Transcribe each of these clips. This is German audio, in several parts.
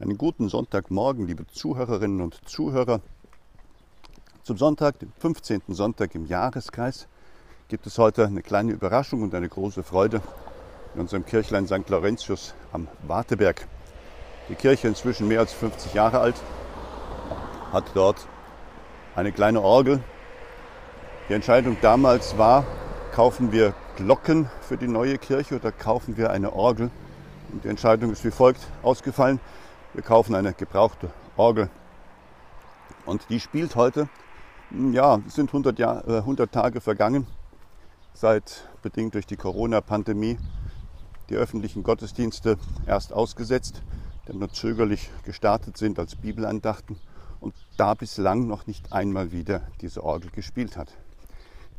Einen guten Sonntagmorgen, liebe Zuhörerinnen und Zuhörer. Zum Sonntag, dem 15. Sonntag im Jahreskreis, gibt es heute eine kleine Überraschung und eine große Freude in unserem Kirchlein St. Laurentius am Warteberg. Die Kirche inzwischen mehr als 50 Jahre alt, hat dort eine kleine Orgel. Die Entscheidung damals war, kaufen wir Glocken für die neue Kirche oder kaufen wir eine Orgel? Und die Entscheidung ist wie folgt ausgefallen. Wir kaufen eine gebrauchte Orgel. Und die spielt heute, hm, ja, es sind 100, Jahr, äh, 100 Tage vergangen, seit bedingt durch die Corona-Pandemie die öffentlichen Gottesdienste erst ausgesetzt, dann nur zögerlich gestartet sind als Bibelandachten und da bislang noch nicht einmal wieder diese Orgel gespielt hat.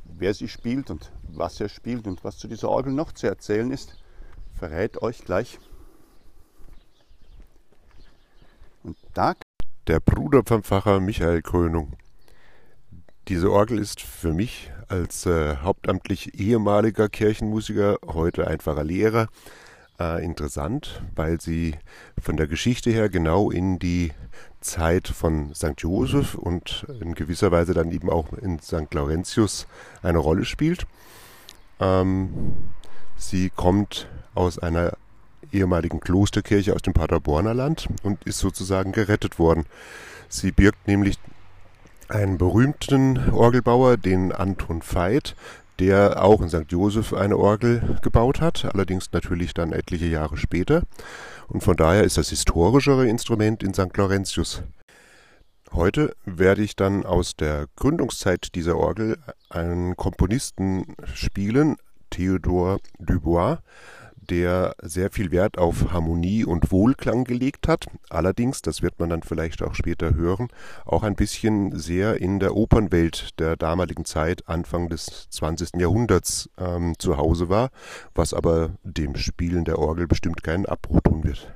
Wer sie spielt und was er spielt und was zu dieser Orgel noch zu erzählen ist, verrät euch gleich und da der Bruder vom Pfarrer Michael Krönung. Diese Orgel ist für mich als äh, hauptamtlich ehemaliger Kirchenmusiker, heute einfacher Lehrer, äh, interessant, weil sie von der Geschichte her genau in die Zeit von St. Joseph und in gewisser Weise dann eben auch in St. Laurentius eine Rolle spielt. Ähm, sie kommt aus einer ehemaligen Klosterkirche aus dem Paderborner Land und ist sozusagen gerettet worden. Sie birgt nämlich einen berühmten Orgelbauer, den Anton Veit, der auch in St. Joseph eine Orgel gebaut hat, allerdings natürlich dann etliche Jahre später. Und von daher ist das historischere Instrument in St. Laurentius. Heute werde ich dann aus der Gründungszeit dieser Orgel einen Komponisten spielen, Theodore Dubois, der sehr viel Wert auf Harmonie und Wohlklang gelegt hat. Allerdings, das wird man dann vielleicht auch später hören, auch ein bisschen sehr in der Opernwelt der damaligen Zeit, Anfang des 20. Jahrhunderts, ähm, zu Hause war, was aber dem Spielen der Orgel bestimmt keinen Abbruch tun wird.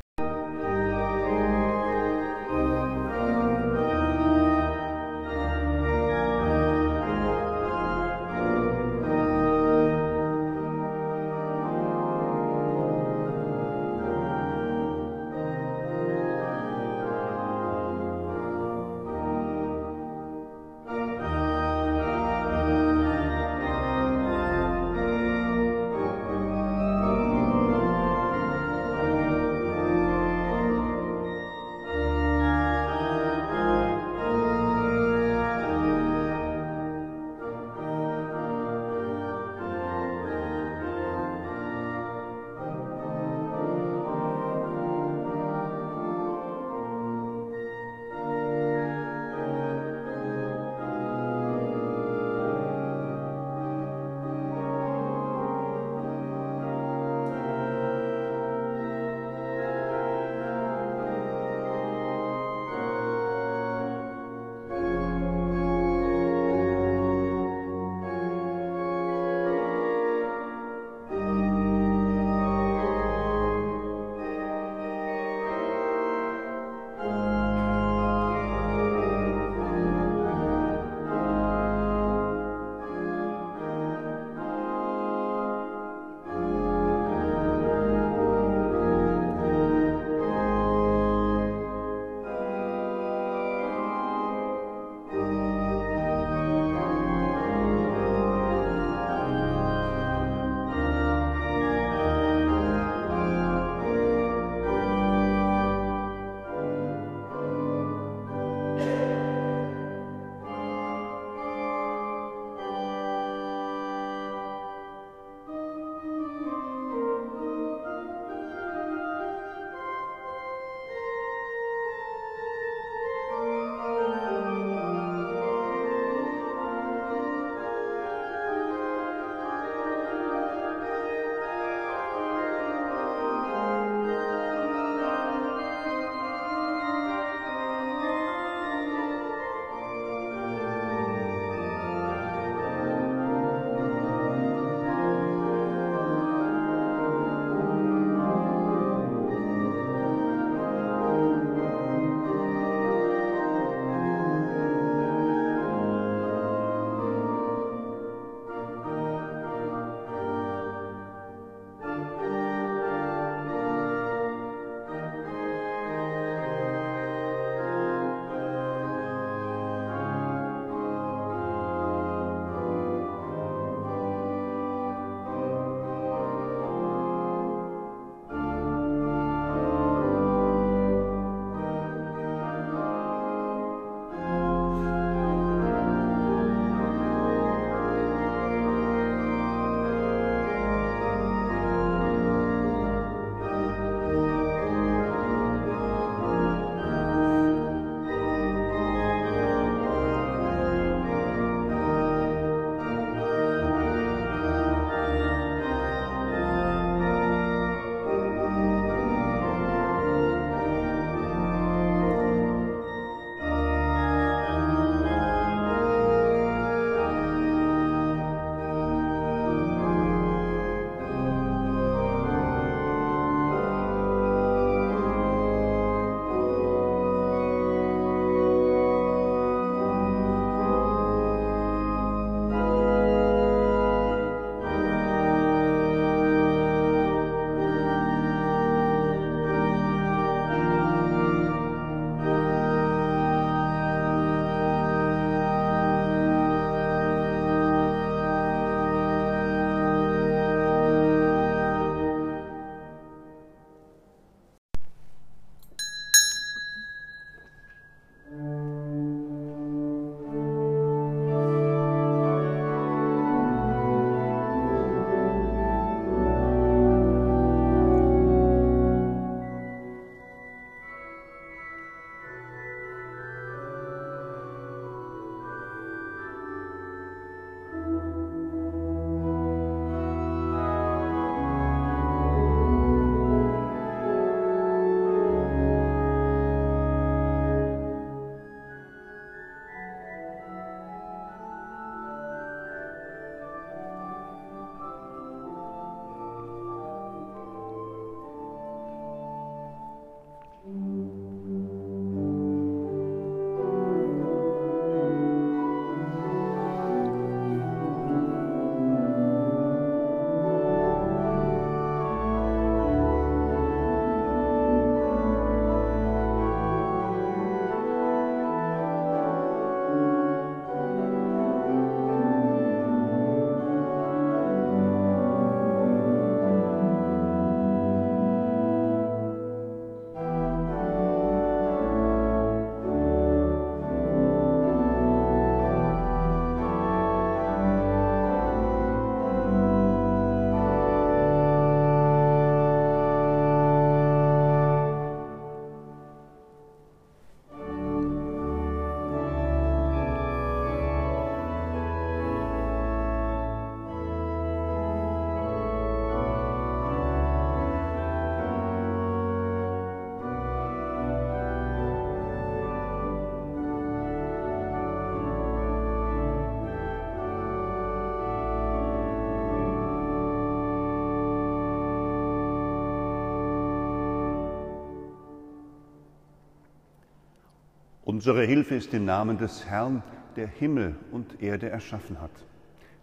Unsere Hilfe ist im Namen des Herrn, der Himmel und Erde erschaffen hat.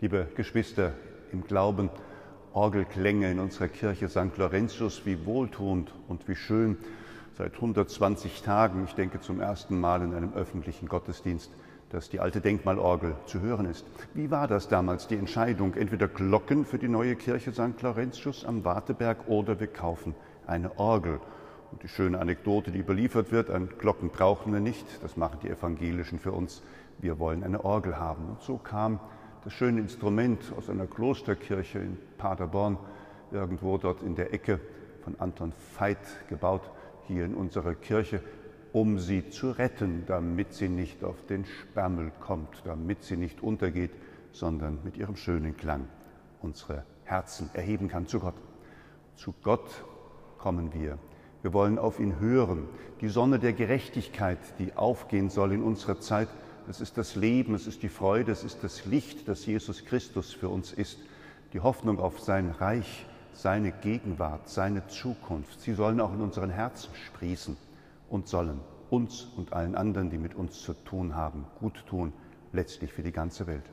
Liebe Geschwister im Glauben, Orgelklänge in unserer Kirche St. Laurentius, wie wohltuend und wie schön. Seit 120 Tagen, ich denke zum ersten Mal in einem öffentlichen Gottesdienst, dass die alte Denkmalorgel zu hören ist. Wie war das damals, die Entscheidung? Entweder Glocken für die neue Kirche St. Laurentius am Warteberg oder wir kaufen eine Orgel. Und die schöne Anekdote, die überliefert wird, an Glocken brauchen wir nicht, das machen die Evangelischen für uns, wir wollen eine Orgel haben. Und so kam das schöne Instrument aus einer Klosterkirche in Paderborn, irgendwo dort in der Ecke von Anton Veit gebaut, hier in unserer Kirche, um sie zu retten, damit sie nicht auf den Sperrmüll kommt, damit sie nicht untergeht, sondern mit ihrem schönen Klang unsere Herzen erheben kann zu Gott. Zu Gott kommen wir wir wollen auf ihn hören. Die Sonne der Gerechtigkeit, die aufgehen soll in unserer Zeit, das ist das Leben, es ist die Freude, es ist das Licht, das Jesus Christus für uns ist. Die Hoffnung auf sein Reich, seine Gegenwart, seine Zukunft. Sie sollen auch in unseren Herzen sprießen und sollen uns und allen anderen, die mit uns zu tun haben, gut tun, letztlich für die ganze Welt.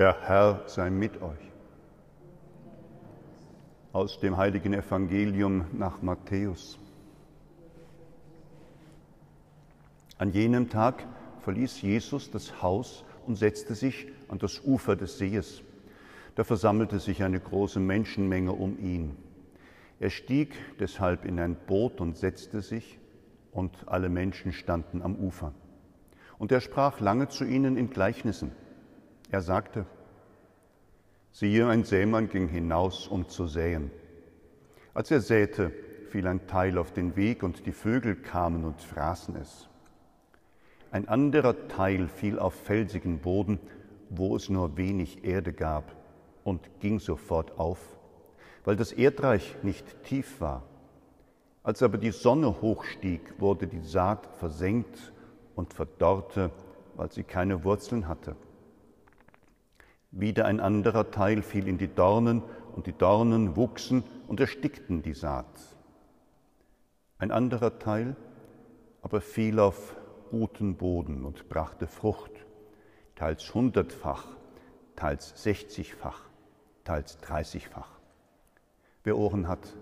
Der Herr sei mit euch. Aus dem heiligen Evangelium nach Matthäus. An jenem Tag verließ Jesus das Haus und setzte sich an das Ufer des Sees. Da versammelte sich eine große Menschenmenge um ihn. Er stieg deshalb in ein Boot und setzte sich, und alle Menschen standen am Ufer. Und er sprach lange zu ihnen in Gleichnissen. Er sagte, siehe, ein Sämann ging hinaus, um zu säen. Als er säte, fiel ein Teil auf den Weg und die Vögel kamen und fraßen es. Ein anderer Teil fiel auf felsigen Boden, wo es nur wenig Erde gab und ging sofort auf, weil das Erdreich nicht tief war. Als aber die Sonne hochstieg, wurde die Saat versenkt und verdorrte, weil sie keine Wurzeln hatte. Wieder ein anderer Teil fiel in die Dornen, und die Dornen wuchsen und erstickten die Saat. Ein anderer Teil aber fiel auf guten Boden und brachte Frucht, teils hundertfach, teils sechzigfach, teils dreißigfach. Wer Ohren hat,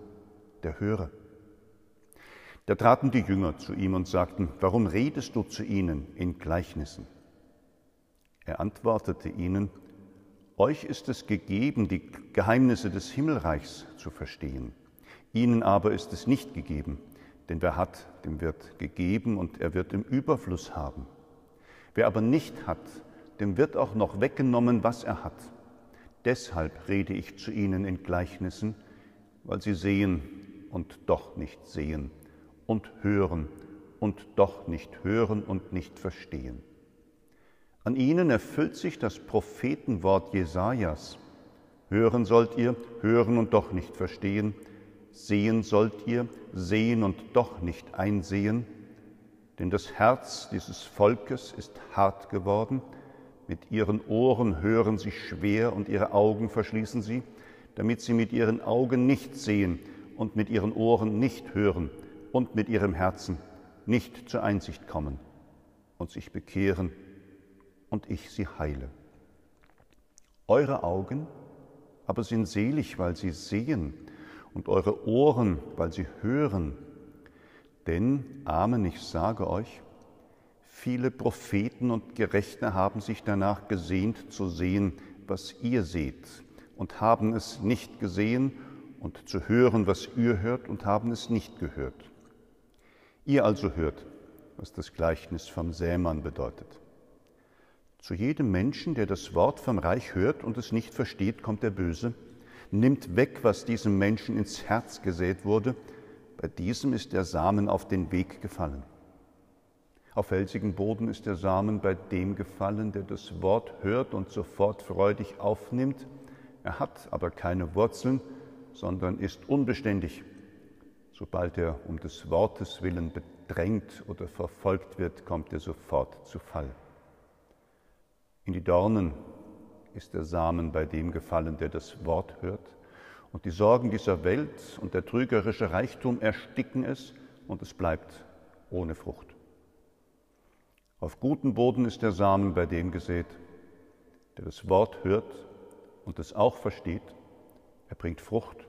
der höre. Da traten die Jünger zu ihm und sagten, warum redest du zu ihnen in Gleichnissen? Er antwortete ihnen, euch ist es gegeben, die Geheimnisse des Himmelreichs zu verstehen. Ihnen aber ist es nicht gegeben, denn wer hat, dem wird gegeben und er wird im Überfluss haben. Wer aber nicht hat, dem wird auch noch weggenommen, was er hat. Deshalb rede ich zu ihnen in Gleichnissen, weil sie sehen und doch nicht sehen und hören und doch nicht hören und nicht verstehen. An ihnen erfüllt sich das Prophetenwort Jesajas. Hören sollt ihr, hören und doch nicht verstehen. Sehen sollt ihr, sehen und doch nicht einsehen. Denn das Herz dieses Volkes ist hart geworden. Mit ihren Ohren hören sie schwer und ihre Augen verschließen sie, damit sie mit ihren Augen nicht sehen und mit ihren Ohren nicht hören und mit ihrem Herzen nicht zur Einsicht kommen und sich bekehren und ich sie heile. Eure Augen aber sind selig, weil sie sehen, und eure Ohren, weil sie hören. Denn, Amen, ich sage euch, viele Propheten und Gerechte haben sich danach gesehnt zu sehen, was ihr seht, und haben es nicht gesehen, und zu hören, was ihr hört, und haben es nicht gehört. Ihr also hört, was das Gleichnis vom Sämann bedeutet. Zu jedem Menschen, der das Wort vom Reich hört und es nicht versteht, kommt der Böse, nimmt weg, was diesem Menschen ins Herz gesät wurde. Bei diesem ist der Samen auf den Weg gefallen. Auf felsigen Boden ist der Samen bei dem gefallen, der das Wort hört und sofort freudig aufnimmt. Er hat aber keine Wurzeln, sondern ist unbeständig. Sobald er um des Wortes willen bedrängt oder verfolgt wird, kommt er sofort zu Fall. In die Dornen ist der Samen bei dem gefallen, der das Wort hört. Und die Sorgen dieser Welt und der trügerische Reichtum ersticken es und es bleibt ohne Frucht. Auf guten Boden ist der Samen bei dem gesät, der das Wort hört und es auch versteht. Er bringt Frucht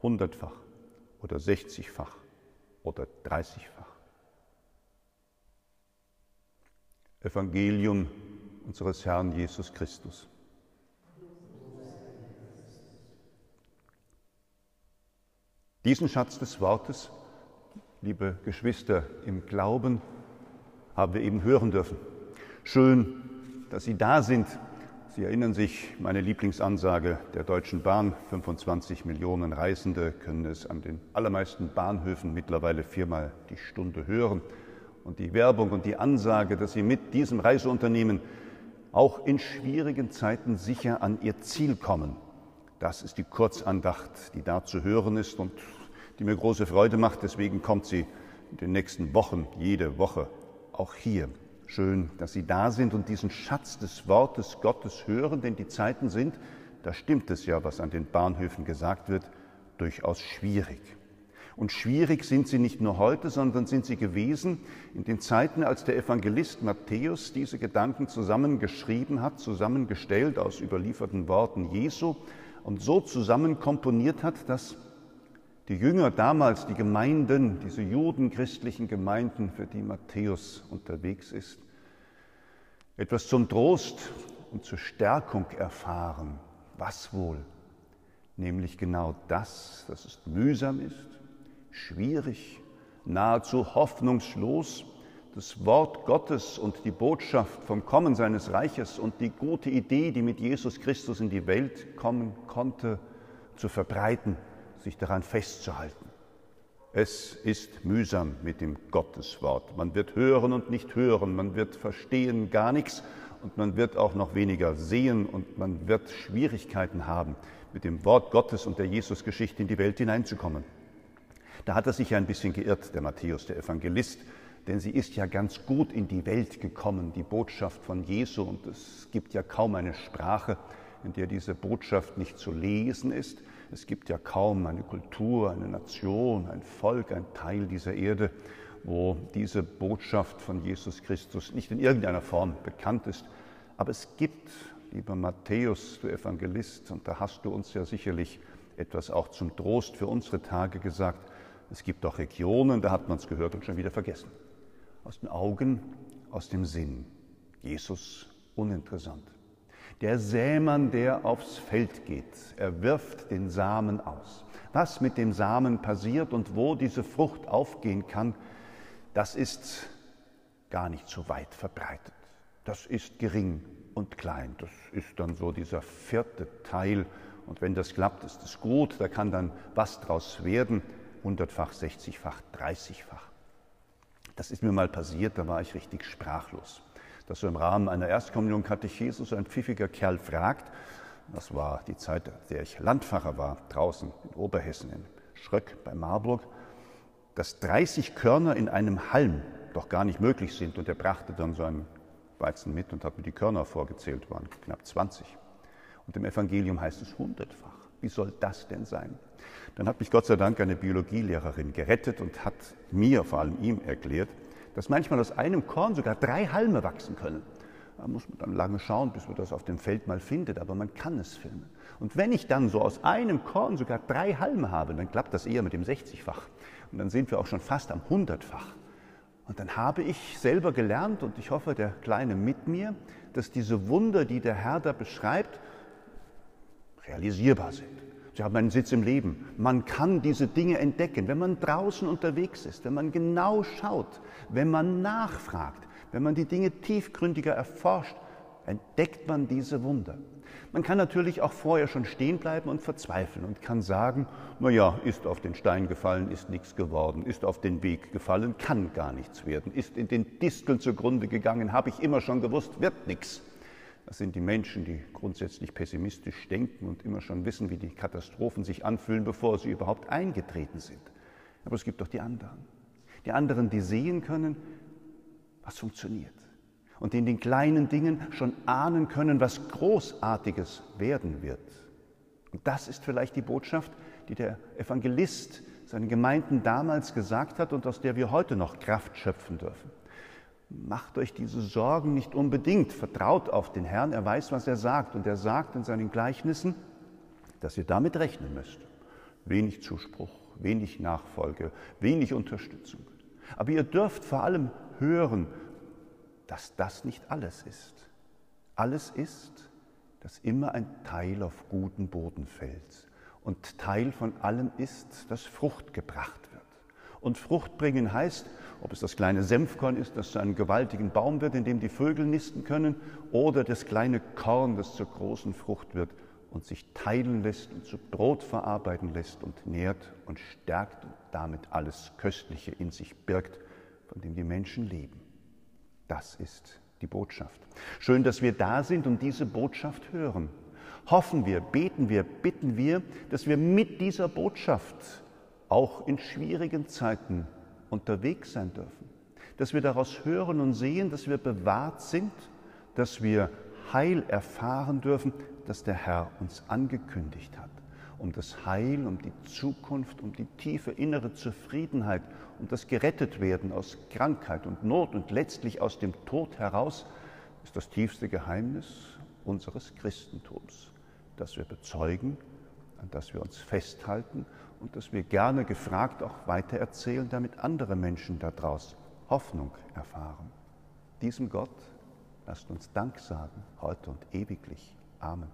hundertfach oder sechzigfach oder dreißigfach. Evangelium unseres Herrn Jesus Christus. Diesen Schatz des Wortes, liebe Geschwister im Glauben, haben wir eben hören dürfen. Schön, dass Sie da sind. Sie erinnern sich, meine Lieblingsansage der Deutschen Bahn, 25 Millionen Reisende können es an den allermeisten Bahnhöfen mittlerweile viermal die Stunde hören. Und die Werbung und die Ansage, dass Sie mit diesem Reiseunternehmen auch in schwierigen Zeiten sicher an ihr Ziel kommen. Das ist die Kurzandacht, die da zu hören ist und die mir große Freude macht. Deswegen kommt sie in den nächsten Wochen, jede Woche, auch hier. Schön, dass Sie da sind und diesen Schatz des Wortes Gottes hören, denn die Zeiten sind, da stimmt es ja, was an den Bahnhöfen gesagt wird, durchaus schwierig. Und schwierig sind sie nicht nur heute, sondern sind sie gewesen in den Zeiten, als der Evangelist Matthäus diese Gedanken zusammengeschrieben hat, zusammengestellt aus überlieferten Worten Jesu und so zusammen komponiert hat, dass die Jünger damals, die Gemeinden, diese judenchristlichen Gemeinden, für die Matthäus unterwegs ist, etwas zum Trost und zur Stärkung erfahren. Was wohl? Nämlich genau das, dass es mühsam ist, schwierig, nahezu hoffnungslos, das Wort Gottes und die Botschaft vom Kommen seines Reiches und die gute Idee, die mit Jesus Christus in die Welt kommen konnte, zu verbreiten, sich daran festzuhalten. Es ist mühsam mit dem Gotteswort. Man wird hören und nicht hören, man wird verstehen gar nichts und man wird auch noch weniger sehen und man wird Schwierigkeiten haben, mit dem Wort Gottes und der Jesusgeschichte in die Welt hineinzukommen. Da hat er sich ja ein bisschen geirrt, der Matthäus, der Evangelist, denn sie ist ja ganz gut in die Welt gekommen, die Botschaft von Jesu. Und es gibt ja kaum eine Sprache, in der diese Botschaft nicht zu lesen ist. Es gibt ja kaum eine Kultur, eine Nation, ein Volk, ein Teil dieser Erde, wo diese Botschaft von Jesus Christus nicht in irgendeiner Form bekannt ist. Aber es gibt, lieber Matthäus, du Evangelist, und da hast du uns ja sicherlich etwas auch zum Trost für unsere Tage gesagt, es gibt auch Regionen, da hat man es gehört und schon wieder vergessen. Aus den Augen, aus dem Sinn. Jesus uninteressant. Der Sämann, der aufs Feld geht, er wirft den Samen aus. Was mit dem Samen passiert und wo diese Frucht aufgehen kann, das ist gar nicht so weit verbreitet. Das ist gering und klein. Das ist dann so dieser vierte Teil. Und wenn das klappt, ist es gut. Da kann dann was draus werden hundertfach, sechzigfach, dreißigfach. Das ist mir mal passiert, da war ich richtig sprachlos. Dass so im Rahmen einer Erstkommunion Katechese so ein pfiffiger Kerl fragt, das war die Zeit, in der ich Landpfarrer war, draußen in Oberhessen, in Schröck bei Marburg, dass 30 Körner in einem Halm doch gar nicht möglich sind. Und er brachte dann so einen Weizen mit und hat mir die Körner vorgezählt, waren knapp 20. Und im Evangelium heißt es hundertfach. Wie soll das denn sein? Dann hat mich Gott sei Dank eine Biologielehrerin gerettet und hat mir, vor allem ihm, erklärt, dass manchmal aus einem Korn sogar drei Halme wachsen können. Da muss man dann lange schauen, bis man das auf dem Feld mal findet, aber man kann es filmen. Und wenn ich dann so aus einem Korn sogar drei Halme habe, dann klappt das eher mit dem 60-fach. Und dann sind wir auch schon fast am 100-fach. Und dann habe ich selber gelernt, und ich hoffe, der Kleine mit mir, dass diese Wunder, die der Herr da beschreibt, realisierbar sind. Sie haben einen Sitz im Leben. Man kann diese Dinge entdecken, wenn man draußen unterwegs ist, wenn man genau schaut, wenn man nachfragt, wenn man die Dinge tiefgründiger erforscht, entdeckt man diese Wunder. Man kann natürlich auch vorher schon stehen bleiben und verzweifeln und kann sagen, na ja, ist auf den Stein gefallen, ist nichts geworden, ist auf den Weg gefallen, kann gar nichts werden, ist in den Disteln zugrunde gegangen, habe ich immer schon gewusst, wird nichts. Das sind die Menschen, die grundsätzlich pessimistisch denken und immer schon wissen, wie die Katastrophen sich anfühlen, bevor sie überhaupt eingetreten sind. Aber es gibt doch die anderen. Die anderen, die sehen können, was funktioniert. Und in den kleinen Dingen schon ahnen können, was Großartiges werden wird. Und das ist vielleicht die Botschaft, die der Evangelist seinen Gemeinden damals gesagt hat und aus der wir heute noch Kraft schöpfen dürfen. Macht euch diese Sorgen nicht unbedingt, vertraut auf den Herrn, er weiß, was er sagt. Und er sagt in seinen Gleichnissen, dass ihr damit rechnen müsst. Wenig Zuspruch, wenig Nachfolge, wenig Unterstützung. Aber ihr dürft vor allem hören, dass das nicht alles ist. Alles ist, dass immer ein Teil auf guten Boden fällt. Und Teil von allem ist, dass Frucht gebracht wird. Und Frucht bringen heißt, ob es das kleine Senfkorn ist, das zu einem gewaltigen Baum wird, in dem die Vögel nisten können, oder das kleine Korn, das zur großen Frucht wird und sich teilen lässt und zu Brot verarbeiten lässt und nährt und stärkt und damit alles Köstliche in sich birgt, von dem die Menschen leben. Das ist die Botschaft. Schön, dass wir da sind und diese Botschaft hören. Hoffen wir, beten wir, bitten wir, dass wir mit dieser Botschaft auch in schwierigen Zeiten unterwegs sein dürfen. Dass wir daraus hören und sehen, dass wir bewahrt sind, dass wir Heil erfahren dürfen, das der Herr uns angekündigt hat. Um das Heil, um die Zukunft, um die tiefe innere Zufriedenheit, um das Gerettetwerden aus Krankheit und Not und letztlich aus dem Tod heraus, ist das tiefste Geheimnis unseres Christentums, das wir bezeugen, an das wir uns festhalten und das wir gerne gefragt auch weitererzählen, damit andere Menschen daraus Hoffnung erfahren. Diesem Gott lasst uns Dank sagen, heute und ewiglich. Amen.